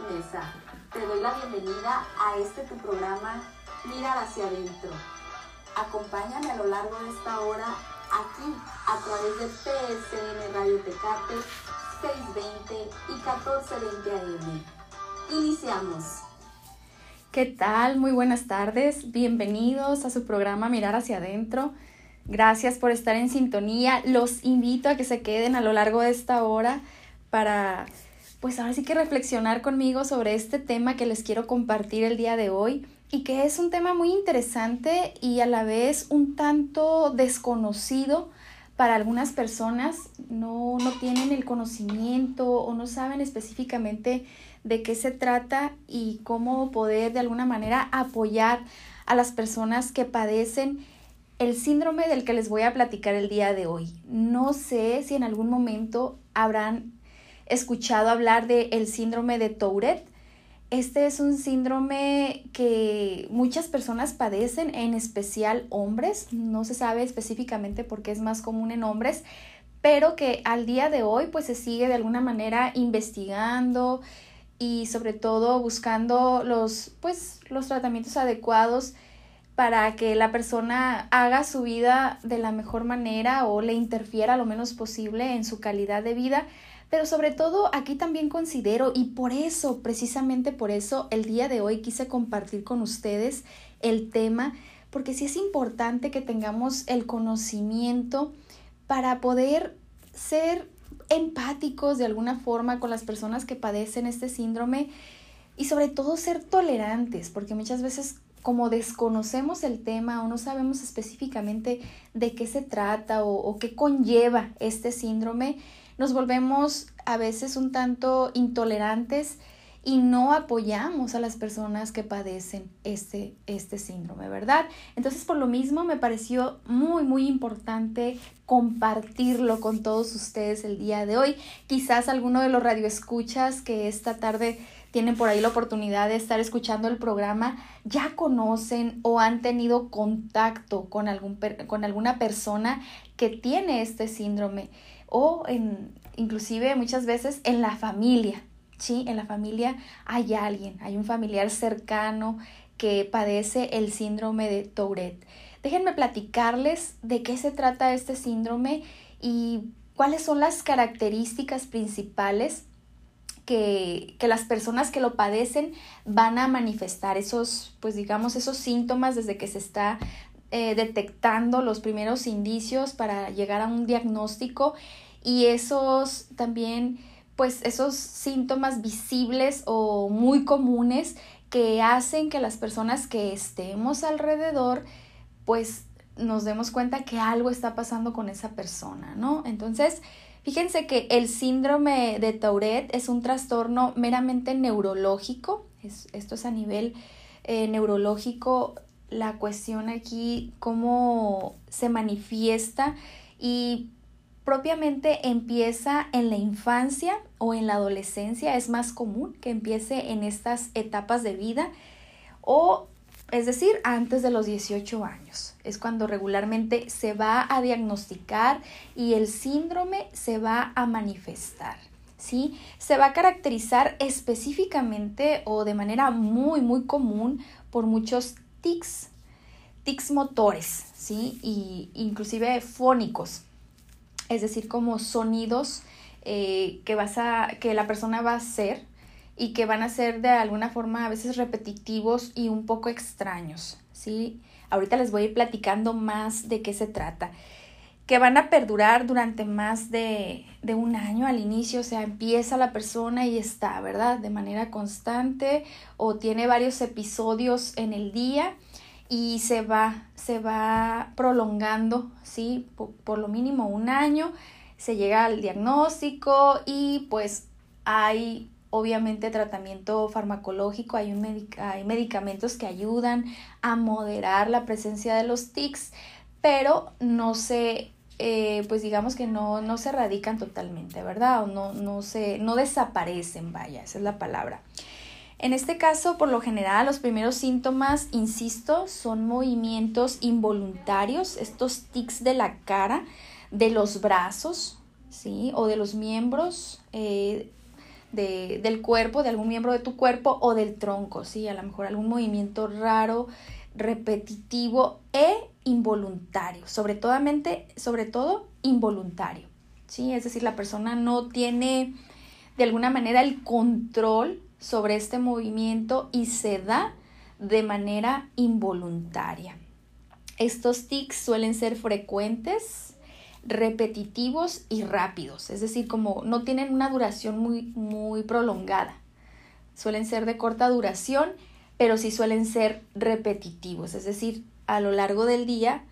Mesa. Te doy la bienvenida a este tu programa Mirar hacia adentro. Acompáñame a lo largo de esta hora aquí a través de PSN Radio Tecate 620 y 1420 AM. Iniciamos. ¿Qué tal? Muy buenas tardes. Bienvenidos a su programa Mirar hacia adentro. Gracias por estar en sintonía. Los invito a que se queden a lo largo de esta hora para, pues ahora sí que reflexionar conmigo sobre este tema que les quiero compartir el día de hoy y que es un tema muy interesante y a la vez un tanto desconocido para algunas personas. No, no tienen el conocimiento o no saben específicamente de qué se trata y cómo poder de alguna manera apoyar a las personas que padecen el síndrome del que les voy a platicar el día de hoy. No sé si en algún momento habrán escuchado hablar del el síndrome de Tourette. Este es un síndrome que muchas personas padecen, en especial hombres. No se sabe específicamente por qué es más común en hombres, pero que al día de hoy pues se sigue de alguna manera investigando y sobre todo buscando los pues los tratamientos adecuados para que la persona haga su vida de la mejor manera o le interfiera lo menos posible en su calidad de vida pero sobre todo aquí también considero, y por eso, precisamente por eso, el día de hoy quise compartir con ustedes el tema, porque sí es importante que tengamos el conocimiento para poder ser empáticos de alguna forma con las personas que padecen este síndrome y sobre todo ser tolerantes, porque muchas veces como desconocemos el tema o no sabemos específicamente de qué se trata o, o qué conlleva este síndrome, nos volvemos a veces un tanto intolerantes y no apoyamos a las personas que padecen este, este síndrome, ¿verdad? Entonces, por lo mismo, me pareció muy, muy importante compartirlo con todos ustedes el día de hoy. Quizás alguno de los radioescuchas que esta tarde tienen por ahí la oportunidad de estar escuchando el programa, ya conocen o han tenido contacto con, algún, con alguna persona que tiene este síndrome o en, inclusive muchas veces en la familia, ¿sí? En la familia hay alguien, hay un familiar cercano que padece el síndrome de Tourette. Déjenme platicarles de qué se trata este síndrome y cuáles son las características principales que, que, las personas que lo padecen van a manifestar esos, pues digamos, esos síntomas desde que se está eh, detectando los primeros indicios para llegar a un diagnóstico y esos también, pues esos síntomas visibles o muy comunes que hacen que las personas que estemos alrededor, pues nos demos cuenta que algo está pasando con esa persona, ¿no? Entonces, fíjense que el síndrome de Tourette es un trastorno meramente neurológico, esto es a nivel eh, neurológico, la cuestión aquí, cómo se manifiesta y propiamente empieza en la infancia o en la adolescencia, es más común que empiece en estas etapas de vida o es decir, antes de los 18 años. Es cuando regularmente se va a diagnosticar y el síndrome se va a manifestar. ¿Sí? Se va a caracterizar específicamente o de manera muy, muy común por muchos tics, tics motores, ¿sí? Y inclusive fónicos, es decir, como sonidos eh, que, vas a, que la persona va a hacer y que van a ser de alguna forma a veces repetitivos y un poco extraños, ¿sí? Ahorita les voy a ir platicando más de qué se trata que van a perdurar durante más de, de, un año al inicio, o sea, empieza la persona y está, ¿verdad? De manera constante o tiene varios episodios en el día y se va, se va prolongando, ¿sí? Por, lo mínimo un año, se llega al diagnóstico y pues hay obviamente tratamiento farmacológico, hay, un hay medicamentos que ayudan a moderar la presencia de los tics, pero no se, eh, pues digamos que no, no se erradican totalmente, ¿verdad? O no, no, se, no desaparecen, vaya, esa es la palabra. En este caso, por lo general, los primeros síntomas, insisto, son movimientos involuntarios, estos tics de la cara, de los brazos, ¿sí? O de los miembros, eh, de, del cuerpo, de algún miembro de tu cuerpo o del tronco, ¿sí? A lo mejor algún movimiento raro, repetitivo e involuntario, sobre, sobre todo involuntario, ¿sí? Es decir, la persona no tiene de alguna manera el control sobre este movimiento y se da de manera involuntaria. Estos tics suelen ser frecuentes, repetitivos y rápidos, es decir, como no tienen una duración muy, muy prolongada. Suelen ser de corta duración, pero sí suelen ser repetitivos, es decir, a lo largo del día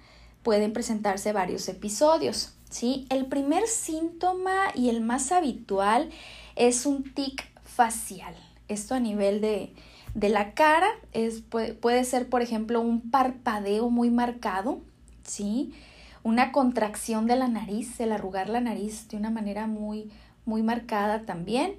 pueden presentarse varios episodios. ¿sí? El primer síntoma y el más habitual es un tic facial. Esto a nivel de, de la cara es, puede, puede, ser, por ejemplo, un parpadeo muy marcado, ¿sí? Una contracción de la nariz, el arrugar la nariz de una manera muy, muy marcada también,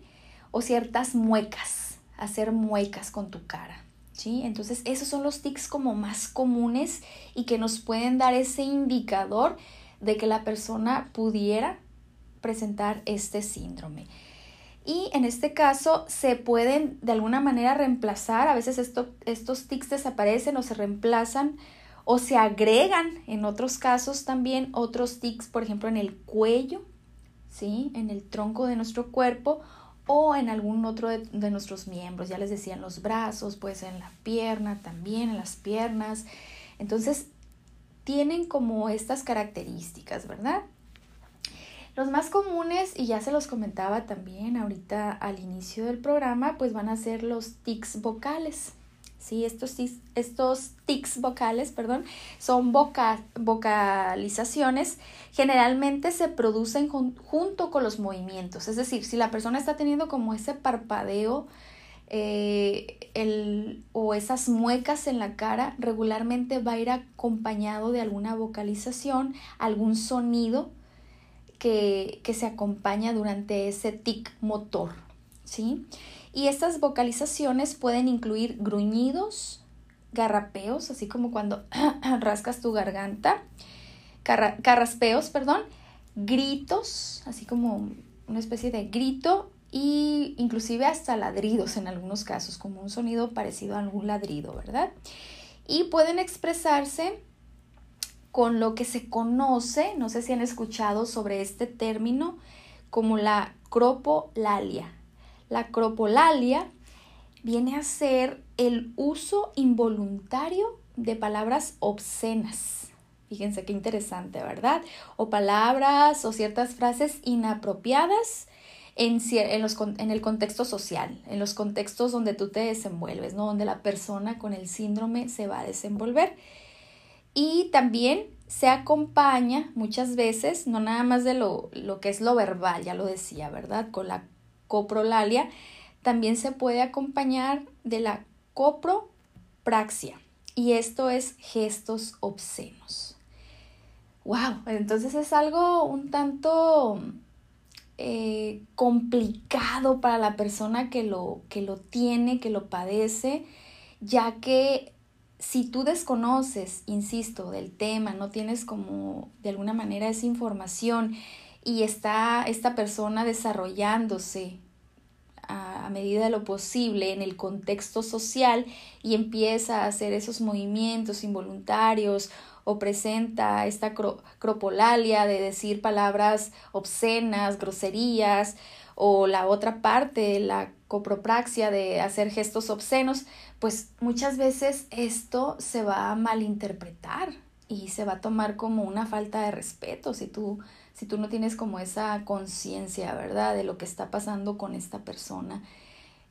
o ciertas muecas, hacer muecas con tu cara, ¿sí? Entonces, esos son los tics como más comunes y que nos pueden dar ese indicador de que la persona pudiera presentar este síndrome y en este caso se pueden de alguna manera reemplazar, a veces estos tics desaparecen o se reemplazan o se agregan en otros casos también otros tics, por ejemplo, en el cuello, ¿sí? en el tronco de nuestro cuerpo o en algún otro de, de nuestros miembros. Ya les decía, en los brazos, puede ser en la pierna también, en las piernas. Entonces, tienen como estas características, ¿verdad? Los más comunes, y ya se los comentaba también ahorita al inicio del programa, pues van a ser los tics vocales. Sí, estos estos tics vocales, perdón, son vocalizaciones. Generalmente se producen junto con los movimientos. Es decir, si la persona está teniendo como ese parpadeo eh, o esas muecas en la cara, regularmente va a ir acompañado de alguna vocalización, algún sonido que, se acompaña durante ese tic motor, ¿sí? Y estas vocalizaciones pueden incluir gruñidos, garrapeos, así como cuando rascas tu garganta, carraspeos, perdón, gritos, así como una especie de grito y inclusive hasta ladridos en algunos casos, como un sonido parecido a algún ladrido, ¿verdad? Y pueden expresarse con lo que se conoce, no sé si han escuchado sobre este término, como la cropolalia. La cropolalia viene a ser el uso involuntario de palabras obscenas. Fíjense qué interesante, ¿verdad? O palabras o ciertas frases inapropiadas en, en, el contexto social, en los contextos donde tú te desenvuelves, ¿no? Donde la persona con el síndrome se va a desenvolver. Y también se acompaña muchas veces, no nada más de lo, lo que es lo verbal, ya lo decía, ¿verdad? Con la coprolalia, también se puede acompañar de la copropraxia. Y esto es gestos obscenos. ¡Wow! Entonces es algo un tanto eh, complicado para la persona que lo, que lo tiene, que lo padece, ya que si tú desconoces, insisto, del tema, no tienes como de alguna manera esa información y está esta persona desarrollándose a, medida de lo posible en el contexto social y empieza a hacer esos movimientos involuntarios o presenta esta cropolalia de decir palabras obscenas, groserías, o la otra parte, la copropraxia de hacer gestos obscenos, pues muchas veces esto se va a malinterpretar y se va a tomar como una falta de respeto si tú, si tú no tienes como esa conciencia, ¿verdad?, de lo que está pasando con esta persona.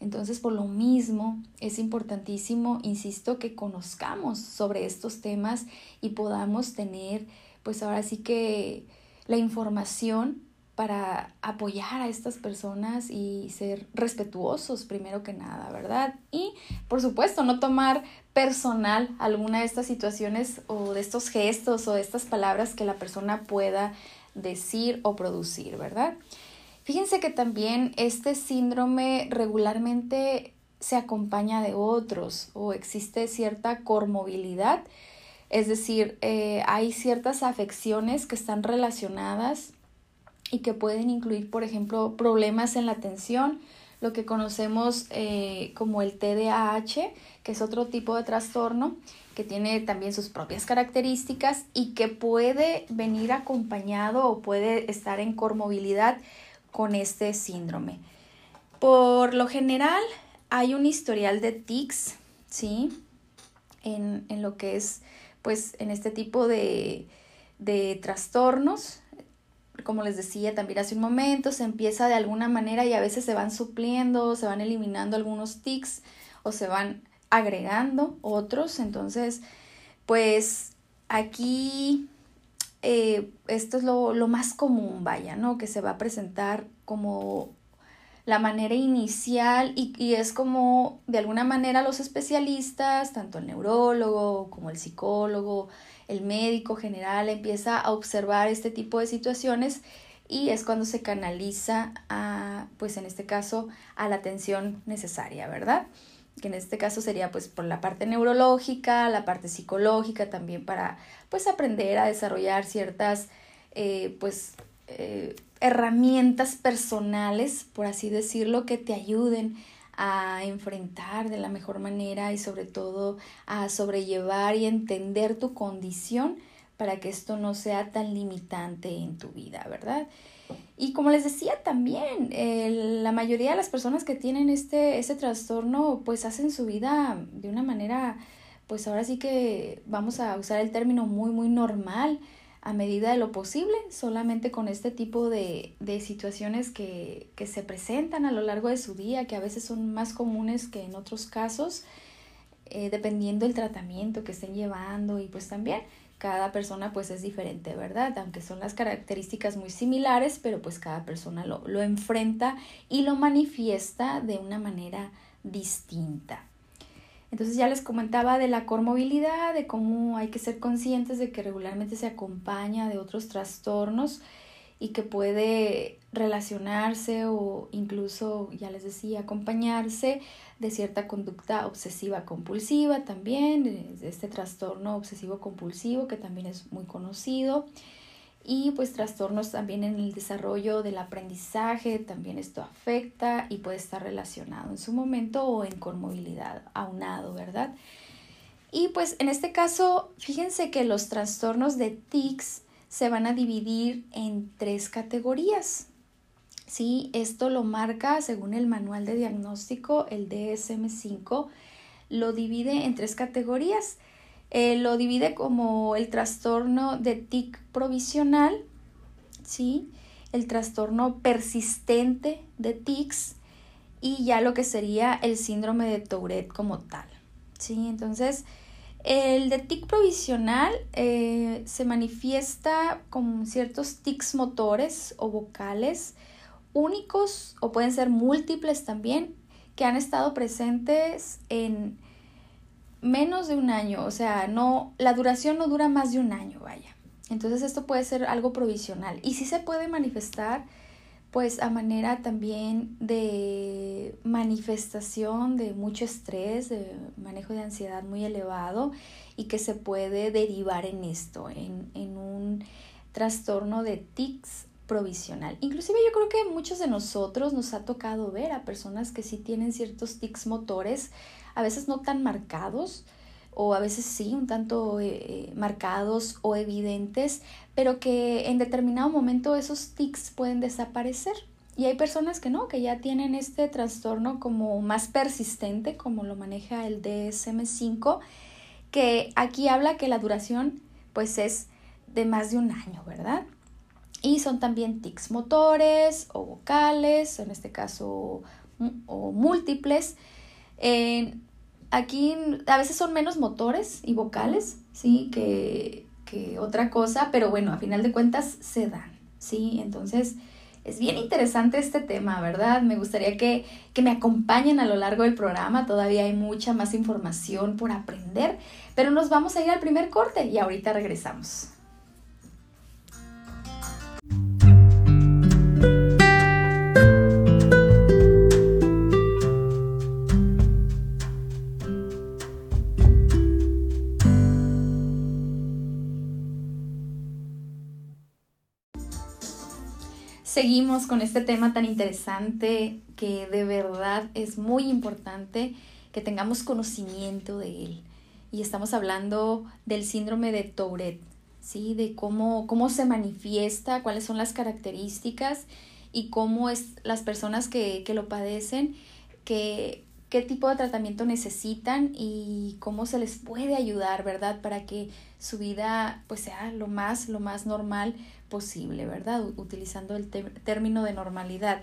Entonces, por lo mismo, es importantísimo, insisto, que conozcamos sobre estos temas y podamos tener, pues ahora sí que la información para apoyar a estas personas y ser respetuosos primero que nada, ¿verdad? Y por supuesto no tomar personal alguna de estas situaciones o de estos gestos o de estas palabras que la persona pueda decir o producir, ¿verdad? Fíjense que también este síndrome regularmente se acompaña de otros o existe cierta cormovilidad, es decir, eh, hay ciertas afecciones que están relacionadas y que pueden incluir, por ejemplo, problemas en la atención, lo que conocemos eh, como el TDAH, que es otro tipo de trastorno que tiene también sus propias características y que puede venir acompañado o puede estar en comorbilidad con este síndrome. Por lo general hay un historial de tics, ¿sí? En, lo que es, pues, en este tipo de, de trastornos como les decía también hace un momento, se empieza de alguna manera y a veces se van supliendo, se van eliminando algunos tics o se van agregando otros. Entonces, pues aquí eh, esto es lo, lo, más común, vaya, ¿no? Que se va a presentar como la manera inicial y, y, es como de alguna manera los especialistas, tanto el neurólogo como el psicólogo, el médico general empieza a observar este tipo de situaciones y es cuando se canaliza a, pues en este caso, a la atención necesaria, ¿verdad? Que en este caso sería pues por la parte neurológica, la parte psicológica también para pues aprender a desarrollar ciertas eh, pues eh, herramientas personales, por así decirlo, que te ayuden a enfrentar de la mejor manera y sobre todo a sobrellevar y entender tu condición para que esto no sea tan limitante en tu vida, ¿verdad? Y como les decía también, la mayoría de las personas que tienen este, este trastorno pues hacen su vida de una manera, pues ahora sí que vamos a usar el término muy, muy normal a medida de lo posible, solamente con este tipo de, de situaciones que, que, se presentan a lo largo de su día, que a veces son más comunes que en otros casos, eh, dependiendo del tratamiento que estén llevando y pues también cada persona pues es diferente, ¿verdad? Aunque son las características muy similares, pero pues cada persona lo, lo enfrenta y lo manifiesta de una manera distinta. Entonces ya les comentaba de la comorbilidad, de cómo hay que ser conscientes de que regularmente se acompaña de otros trastornos y que puede relacionarse o incluso, ya les decía, acompañarse de cierta conducta obsesiva compulsiva también, este trastorno obsesivo compulsivo que también es muy conocido y pues trastornos también en el desarrollo del aprendizaje, también esto afecta y puede estar relacionado en su momento o en conmovilidad, aunado, ¿verdad? Y pues en este caso, fíjense que los trastornos de tics se van a dividir en tres categorías. Sí, esto lo marca según el manual de diagnóstico, el DSM5, lo divide en tres categorías. Eh, lo divide como el trastorno de tic provisional, ¿sí? el trastorno persistente de tics y ya lo que sería el síndrome de Tourette como tal. ¿sí? Entonces, el de tic provisional eh, se manifiesta con ciertos tics motores o vocales únicos o pueden ser múltiples también que han estado presentes en menos de un año, o sea, no, la duración no dura más de un año, vaya. Entonces esto puede ser algo provisional y sí se puede manifestar pues a manera también de manifestación de mucho estrés, de manejo de ansiedad muy elevado y que se puede derivar en esto, en, en un trastorno de tics provisional. Inclusive yo creo que muchos de nosotros nos ha tocado ver a personas que sí tienen ciertos tics motores a veces no tan marcados o a veces sí, un tanto eh, eh, marcados o evidentes, pero que en determinado momento esos tics pueden desaparecer. Y hay personas que no, que ya tienen este trastorno como más persistente, como lo maneja el DSM5, que aquí habla que la duración pues es de más de un año, ¿verdad? Y son también tics motores o vocales, en este caso, o múltiples, aquí a veces son menos motores y vocales, ¿sí? Que, que otra cosa, pero bueno, a final de cuentas se dan, ¿sí? Entonces, es bien interesante este tema, ¿verdad? Me gustaría que, que, me acompañen a lo largo del programa. Todavía hay mucha más información por aprender, pero nos vamos a ir al primer corte y ahorita regresamos. Seguimos con este tema tan interesante que de verdad es muy importante que tengamos conocimiento de él. Y estamos hablando del síndrome de Tourette, ¿sí? De cómo, cómo se manifiesta, cuáles son las características y cómo es las personas que, que lo padecen, que qué tipo de tratamiento necesitan y cómo se les puede ayudar, ¿verdad? Para que su vida pues sea lo más, lo más normal posible, ¿verdad? Utilizando el término de normalidad.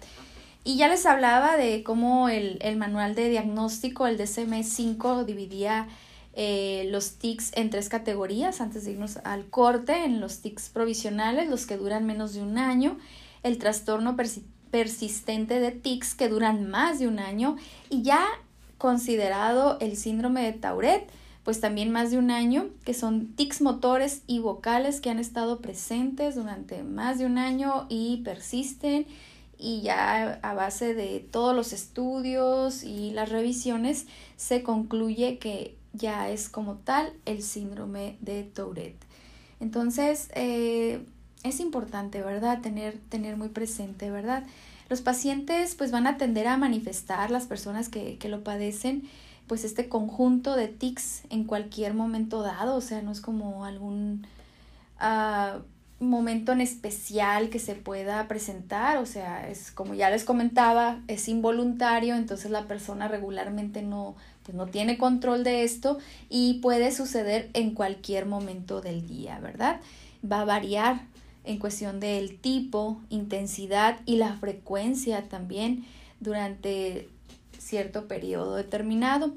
Y ya les hablaba de cómo el, el manual de diagnóstico, el DSM-5, dividía eh, los tics en tres categorías antes de irnos al corte, en los tics provisionales, los que duran menos de un año, el trastorno persistente de tics que duran más de un año y ya considerado el síndrome de Tourette, pues también más de un año, que son tics motores y vocales que han estado presentes durante más de un año y persisten y ya a base de todos los estudios y las revisiones se concluye que ya es como tal el síndrome de Tourette. Entonces, eh, es importante, ¿verdad? Tener, tener muy presente, ¿verdad? Los pacientes pues van a tender a manifestar, las personas que, que lo padecen, pues este conjunto de tics en cualquier momento dado, o sea, no es como algún uh, momento en especial que se pueda presentar, o sea, es como ya les comentaba, es involuntario, entonces la persona regularmente no, pues no tiene control de esto y puede suceder en cualquier momento del día, ¿verdad? Va a variar en cuestión del tipo, intensidad y la frecuencia también durante cierto periodo determinado.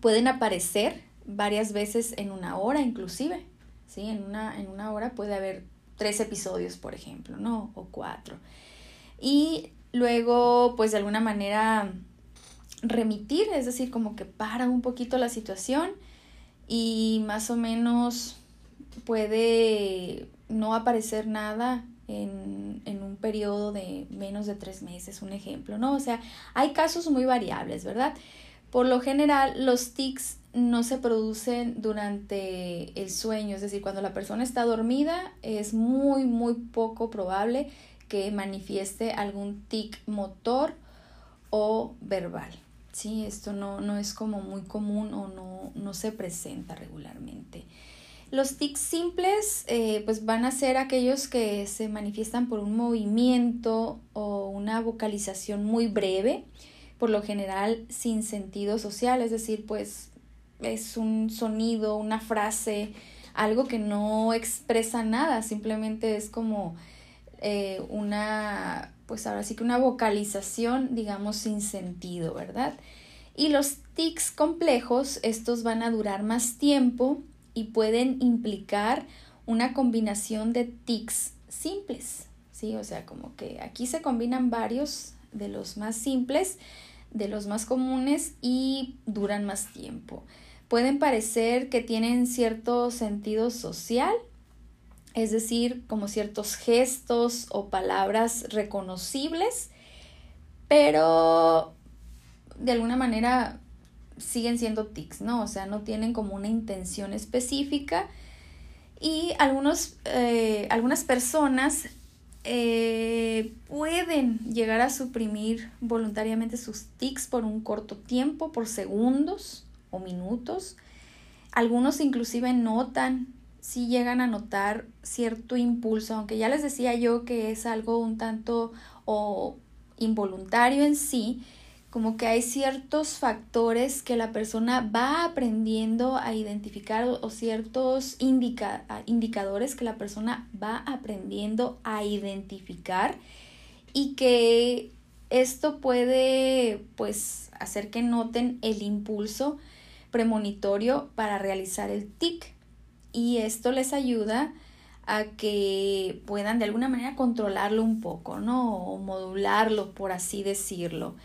Pueden aparecer varias veces en una hora inclusive, ¿sí? En una, en una hora puede haber tres episodios, por ejemplo, ¿no? O cuatro. Y luego, pues de alguna manera remitir, es decir, como que para un poquito la situación y más o menos puede no aparecer nada en, en, un periodo de menos de tres meses, un ejemplo, ¿no? O sea, hay casos muy variables, ¿verdad? Por lo general, los tics no se producen durante el sueño, es decir, cuando la persona está dormida, es muy, muy poco probable que manifieste algún tic motor o verbal. Sí, esto no, no es como muy común o no, no se presenta regularmente. Los tics simples eh, pues van a ser aquellos que se manifiestan por un movimiento o una vocalización muy breve, por lo general sin sentido social, es decir, pues es un sonido, una frase, algo que no expresa nada, simplemente es como eh, una, pues ahora sí que una vocalización, digamos, sin sentido, ¿verdad? Y los tics complejos, estos van a durar más tiempo y pueden implicar una combinación de tics simples, ¿sí? O sea, como que aquí se combinan varios de los más simples, de los más comunes y duran más tiempo. Pueden parecer que tienen cierto sentido social, es decir, como ciertos gestos o palabras reconocibles, pero de alguna manera siguen siendo tics, ¿no? O sea, no tienen como una intención específica y algunos, eh, algunas personas eh, pueden llegar a suprimir voluntariamente sus tics por un corto tiempo, por segundos o minutos. Algunos inclusive notan, si llegan a notar cierto impulso, aunque ya les decía yo que es algo un tanto o involuntario en sí, como que hay ciertos factores que la persona va aprendiendo a identificar o, ciertos indicadores que la persona va aprendiendo a identificar y que esto puede pues hacer que noten el impulso premonitorio para realizar el TIC y esto les ayuda a que puedan de alguna manera controlarlo un poco, ¿no? O modularlo, por así decirlo.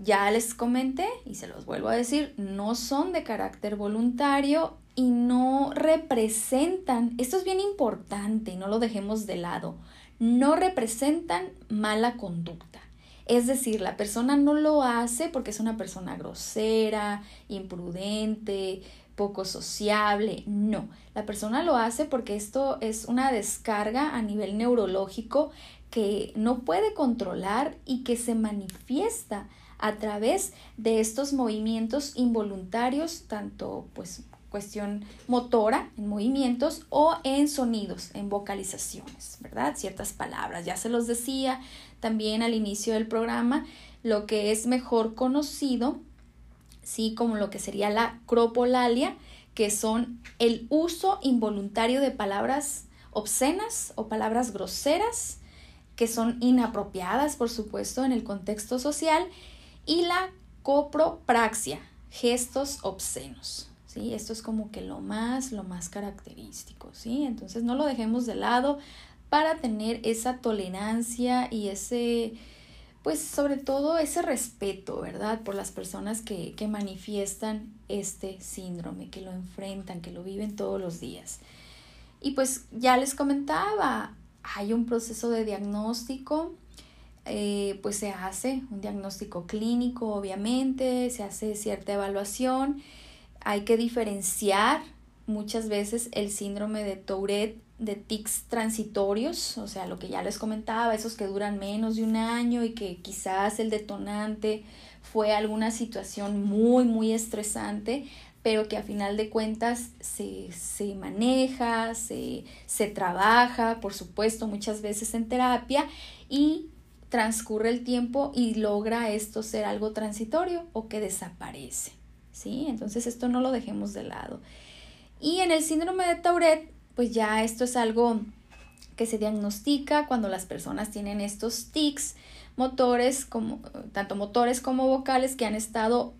Ya les comenté y se los vuelvo a decir, no son de carácter voluntario y no representan, esto es bien importante y no lo dejemos de lado, no representan mala conducta. Es decir, la persona no lo hace porque es una persona grosera, imprudente, poco sociable. No, la persona lo hace porque esto es una descarga a nivel neurológico que no puede controlar y que se manifiesta a través de estos movimientos involuntarios, tanto pues cuestión motora en movimientos o en sonidos, en vocalizaciones, ¿verdad? Ciertas palabras, ya se los decía también al inicio del programa, lo que es mejor conocido, sí, como lo que sería la cropolalia, que son el uso involuntario de palabras obscenas o palabras groseras, que son inapropiadas, por supuesto, en el contexto social, y la copropraxia, gestos obscenos. ¿sí? Esto es como que lo más, lo más característico, ¿sí? Entonces no lo dejemos de lado para tener esa tolerancia y ese, pues sobre todo ese respeto, ¿verdad? Por las personas que, que manifiestan este síndrome, que lo enfrentan, que lo viven todos los días. Y pues ya les comentaba, hay un proceso de diagnóstico, eh, pues se hace un diagnóstico clínico, obviamente, se hace cierta evaluación. Hay que diferenciar muchas veces el síndrome de Tourette de tics transitorios, o sea, lo que ya les comentaba, esos que duran menos de un año y que quizás el detonante fue alguna situación muy, muy estresante, pero que a final de cuentas se, se maneja, se, se trabaja, por supuesto, muchas veces en terapia y transcurre el tiempo y logra esto ser algo transitorio o que desaparece. ¿Sí? Entonces esto no lo dejemos de lado. Y en el síndrome de Tourette, pues ya esto es algo que se diagnostica cuando las personas tienen estos tics motores, como, tanto motores como vocales, que han estado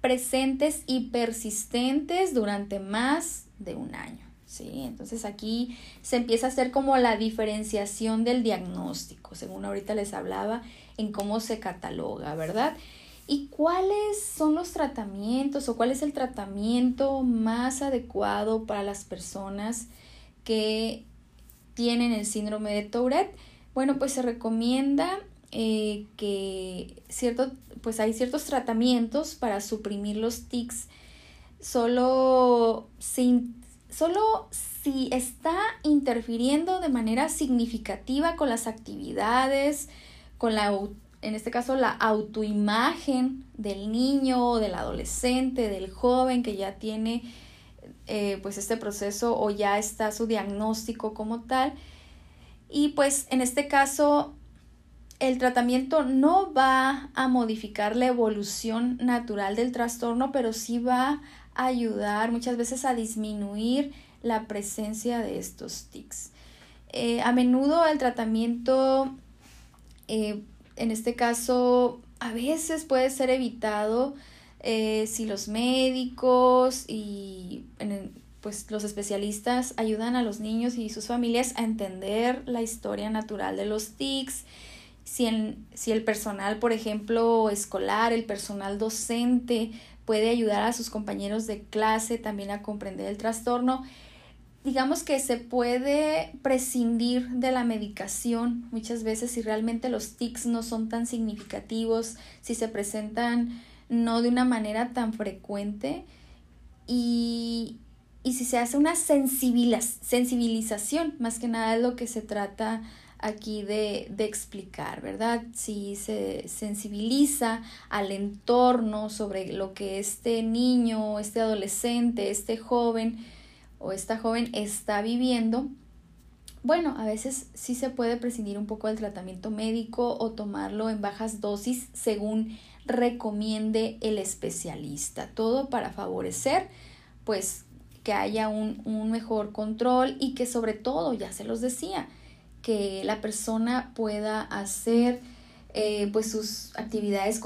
presentes y persistentes durante más de un año. ¿Sí? Entonces aquí se empieza a hacer como la diferenciación del diagnóstico, según ahorita les hablaba, en cómo se cataloga, ¿verdad? ¿Y cuáles son los tratamientos o cuál es el tratamiento más adecuado para las personas que tienen el síndrome de Tourette? Bueno, pues se recomienda eh, que cierto, pues hay ciertos tratamientos para suprimir los tics solo sin solo si está interfiriendo de manera significativa con las actividades, con la, en este caso, la autoimagen del niño del adolescente, del joven que ya tiene eh, pues este proceso o ya está su diagnóstico como tal. Y pues en este caso el tratamiento no va a modificar la evolución natural del trastorno, pero sí va a ayudar muchas veces a disminuir la presencia de estos tics. Eh, a menudo el tratamiento, eh, en este caso, a veces puede ser evitado eh, si los médicos y pues los especialistas ayudan a los niños y sus familias a entender la historia natural de los tics si, si el personal, por ejemplo, escolar, el personal docente puede ayudar a sus compañeros de clase también a comprender el trastorno. Digamos que se puede prescindir de la medicación muchas veces si realmente los tics no son tan significativos, si se presentan no de una manera tan frecuente y, y si se hace una sensibilización, más que nada es lo que se trata aquí de, de, explicar, ¿verdad? Si se sensibiliza al entorno sobre lo que este niño, este adolescente, este joven o esta joven está viviendo, bueno, a veces sí se puede prescindir un poco del tratamiento médico o tomarlo en bajas dosis según recomiende el especialista. Todo para favorecer, pues, que haya un, un mejor control y que sobre todo, ya se los decía, que la persona pueda hacer eh, pues sus actividades.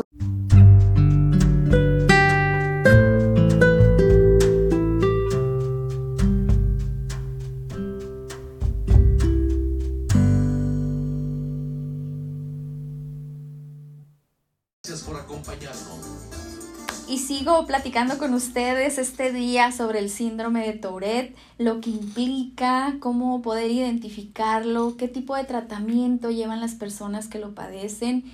Platicando con ustedes este día sobre el síndrome de Tourette, lo que implica, cómo poder identificarlo, qué tipo de tratamiento llevan las personas que lo padecen,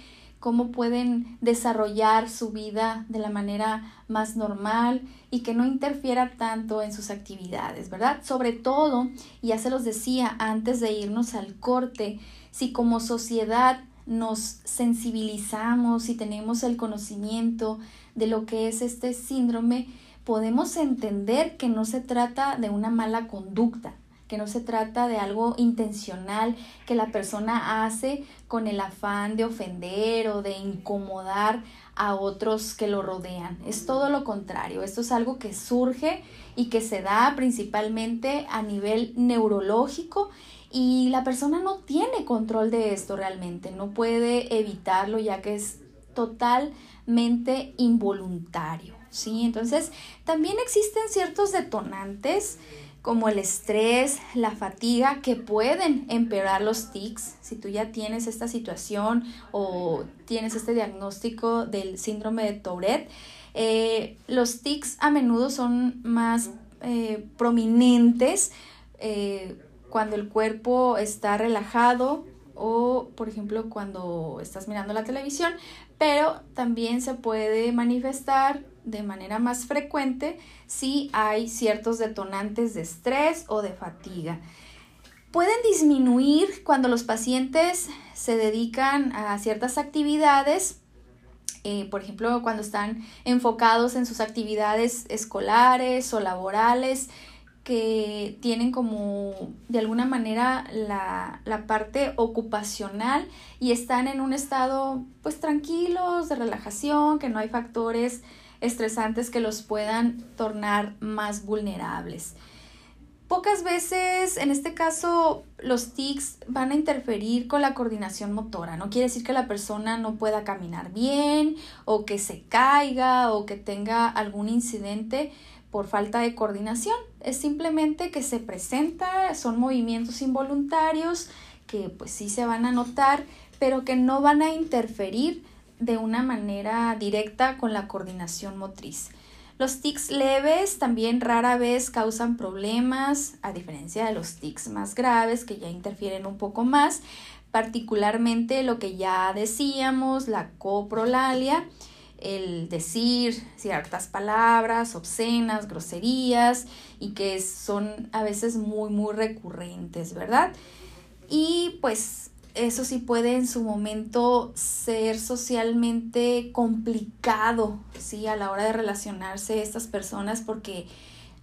cómo pueden desarrollar su vida de la manera más normal y que no interfiera tanto en sus actividades, ¿verdad? Sobre todo, ya se los decía antes de irnos al corte, si como sociedad nos sensibilizamos y tenemos el conocimiento de lo que es este síndrome, podemos entender que no se trata de una mala conducta, que no se trata de algo intencional que la persona hace con el afán de ofender o de incomodar a otros que lo rodean. Es todo lo contrario. Esto es algo que surge y que se da principalmente a nivel neurológico y la persona no tiene control de esto realmente, no puede evitarlo ya que es totalmente involuntario, ¿sí? Entonces, también existen ciertos detonantes como el estrés, la fatiga, que pueden empeorar los tics. Si tú ya tienes esta situación o tienes este diagnóstico del síndrome de Tourette, eh, los tics a menudo son más eh, prominentes eh, cuando el cuerpo está relajado o, por ejemplo, cuando estás mirando la televisión, pero también se puede manifestar de manera más frecuente si hay ciertos detonantes de estrés o de fatiga. Pueden disminuir cuando los pacientes se dedican a ciertas actividades, eh, por ejemplo, cuando están enfocados en sus actividades escolares o laborales, que tienen como de alguna manera la, la, parte ocupacional y están en un estado pues tranquilos, de relajación, que no hay factores estresantes que los puedan tornar más vulnerables. Pocas veces, en este caso, los tics van a interferir con la coordinación motora. No quiere decir que la persona no pueda caminar bien o que se caiga o que tenga algún incidente por falta de coordinación. Es simplemente que se presenta, son movimientos involuntarios que pues sí se van a notar, pero que no van a interferir de una manera directa con la coordinación motriz. Los tics leves también rara vez causan problemas, a diferencia de los tics más graves que ya interfieren un poco más, particularmente lo que ya decíamos, la coprolalia, el decir ciertas palabras obscenas, groserías y que son a veces muy muy recurrentes, ¿verdad? Y pues eso sí puede en su momento ser socialmente complicado, ¿sí? A la hora de relacionarse estas personas porque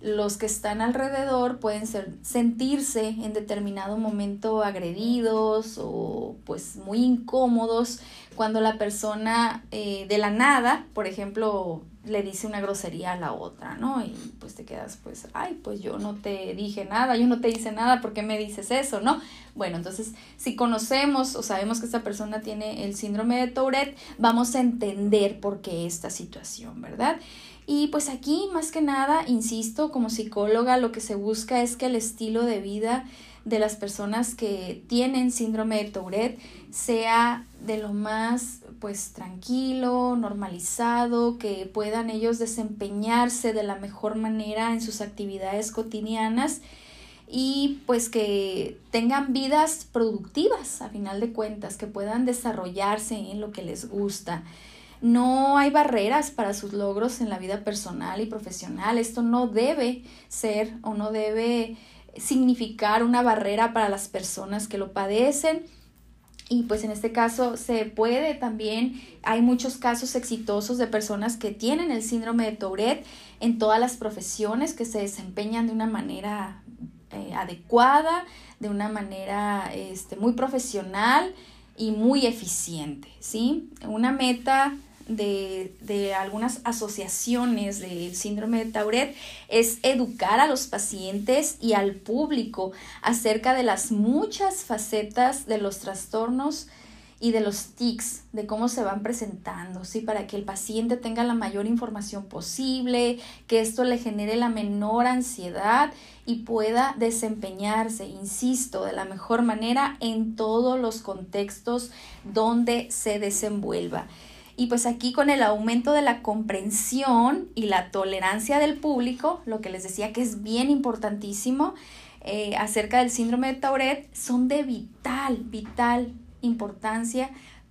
los que están alrededor pueden ser, sentirse en determinado momento agredidos o pues muy incómodos cuando la persona eh, de la nada, por ejemplo, le dice una grosería a la otra, ¿no? Y pues te quedas pues, ay, pues yo no te dije nada, yo no te hice nada, ¿por qué me dices eso, no? Bueno, entonces, si conocemos o sabemos que esta persona tiene el síndrome de Tourette, vamos a entender por qué esta situación, ¿verdad? Y pues aquí, más que nada, insisto, como psicóloga, lo que se busca es que el estilo de vida de las personas que tienen síndrome de Tourette sea de lo más pues tranquilo, normalizado, que puedan ellos desempeñarse de la mejor manera en sus actividades cotidianas y pues que tengan vidas productivas a final de cuentas, que puedan desarrollarse en lo que les gusta. No hay barreras para sus logros en la vida personal y profesional. Esto no debe ser o no debe significar una barrera para las personas que lo padecen. Y pues en este caso se puede también, hay muchos casos exitosos de personas que tienen el síndrome de Tourette en todas las profesiones que se desempeñan de una manera eh, adecuada, de una manera este, muy profesional y muy eficiente, ¿sí? Una meta de, de, algunas asociaciones del síndrome de Tauret es educar a los pacientes y al público acerca de las muchas facetas de los trastornos y de los tics, de cómo se van presentando, ¿sí? Para que el paciente tenga la mayor información posible, que esto le genere la menor ansiedad y pueda desempeñarse, insisto, de la mejor manera en todos los contextos donde se desenvuelva. Y pues aquí con el aumento de la comprensión y la tolerancia del público, lo que les decía que es bien importantísimo eh, acerca del síndrome de Tauret, son de vital, vital importancia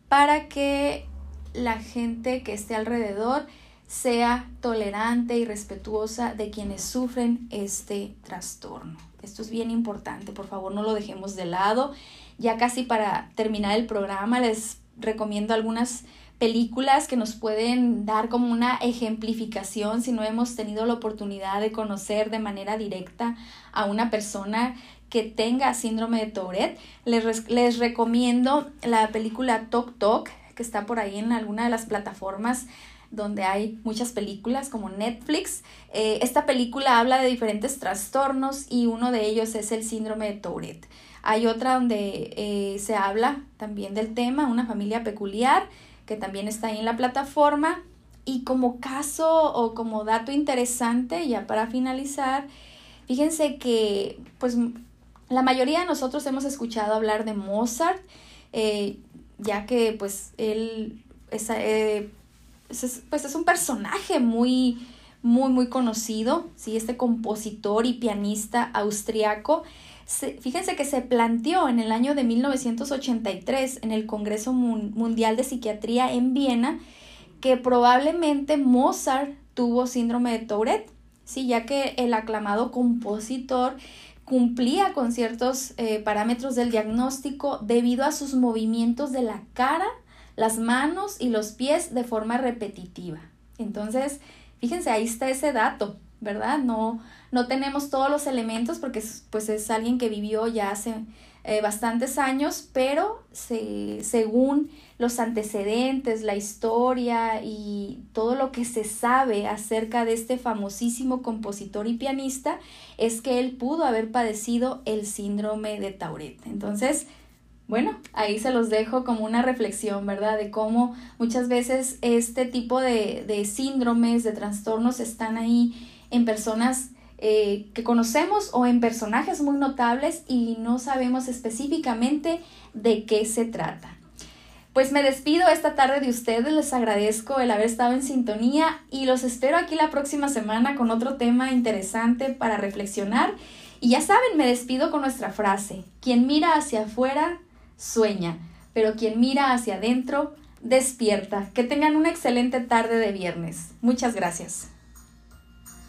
para que la gente que esté alrededor sea tolerante y respetuosa de quienes sufren este trastorno. Esto es bien importante, por favor no lo dejemos de lado ya casi para terminar el programa les recomiendo algunas películas que nos pueden dar como una ejemplificación si no hemos tenido la oportunidad de conocer de manera directa a una persona que tenga síndrome de Tourette. Les, les recomiendo la película Tok Tok, que está por ahí en alguna de las plataformas donde hay muchas películas como Netflix. Eh, esta película habla de diferentes trastornos y uno de ellos es el síndrome de Tourette. Hay otra donde eh, se habla también del tema, una familia peculiar, que también está ahí en la plataforma. Y como caso o como dato interesante, ya para finalizar, fíjense que pues la mayoría de nosotros hemos escuchado hablar de Mozart, eh, ya que pues él es, eh, pues es un personaje muy, muy, muy conocido, ¿sí? este compositor y pianista austriaco. Fíjense que se planteó en el año de 1983 en el Congreso Mundial de Psiquiatría en Viena que probablemente Mozart tuvo síndrome de Tourette, ¿sí? ya que el aclamado compositor cumplía con ciertos eh, parámetros del diagnóstico debido a sus movimientos de la cara, las manos y los pies de forma repetitiva. Entonces, fíjense, ahí está ese dato, ¿verdad? No, no tenemos todos los elementos porque pues es alguien que vivió ya hace eh, bastantes años, pero se, según los antecedentes, la historia y todo lo que se sabe acerca de este famosísimo compositor y pianista es que él pudo haber padecido el síndrome de Tourette. Entonces, bueno, ahí se los dejo como una reflexión, ¿verdad? De cómo muchas veces este tipo de, de síndromes, de trastornos están ahí en personas eh, que conocemos o en personajes muy notables y no sabemos específicamente de qué se trata. Pues me despido esta tarde de ustedes, les agradezco el haber estado en sintonía y los espero aquí la próxima semana con otro tema interesante para reflexionar. Y ya saben, me despido con nuestra frase, quien mira hacia afuera, sueña, pero quien mira hacia adentro, despierta. Que tengan una excelente tarde de viernes. Muchas gracias.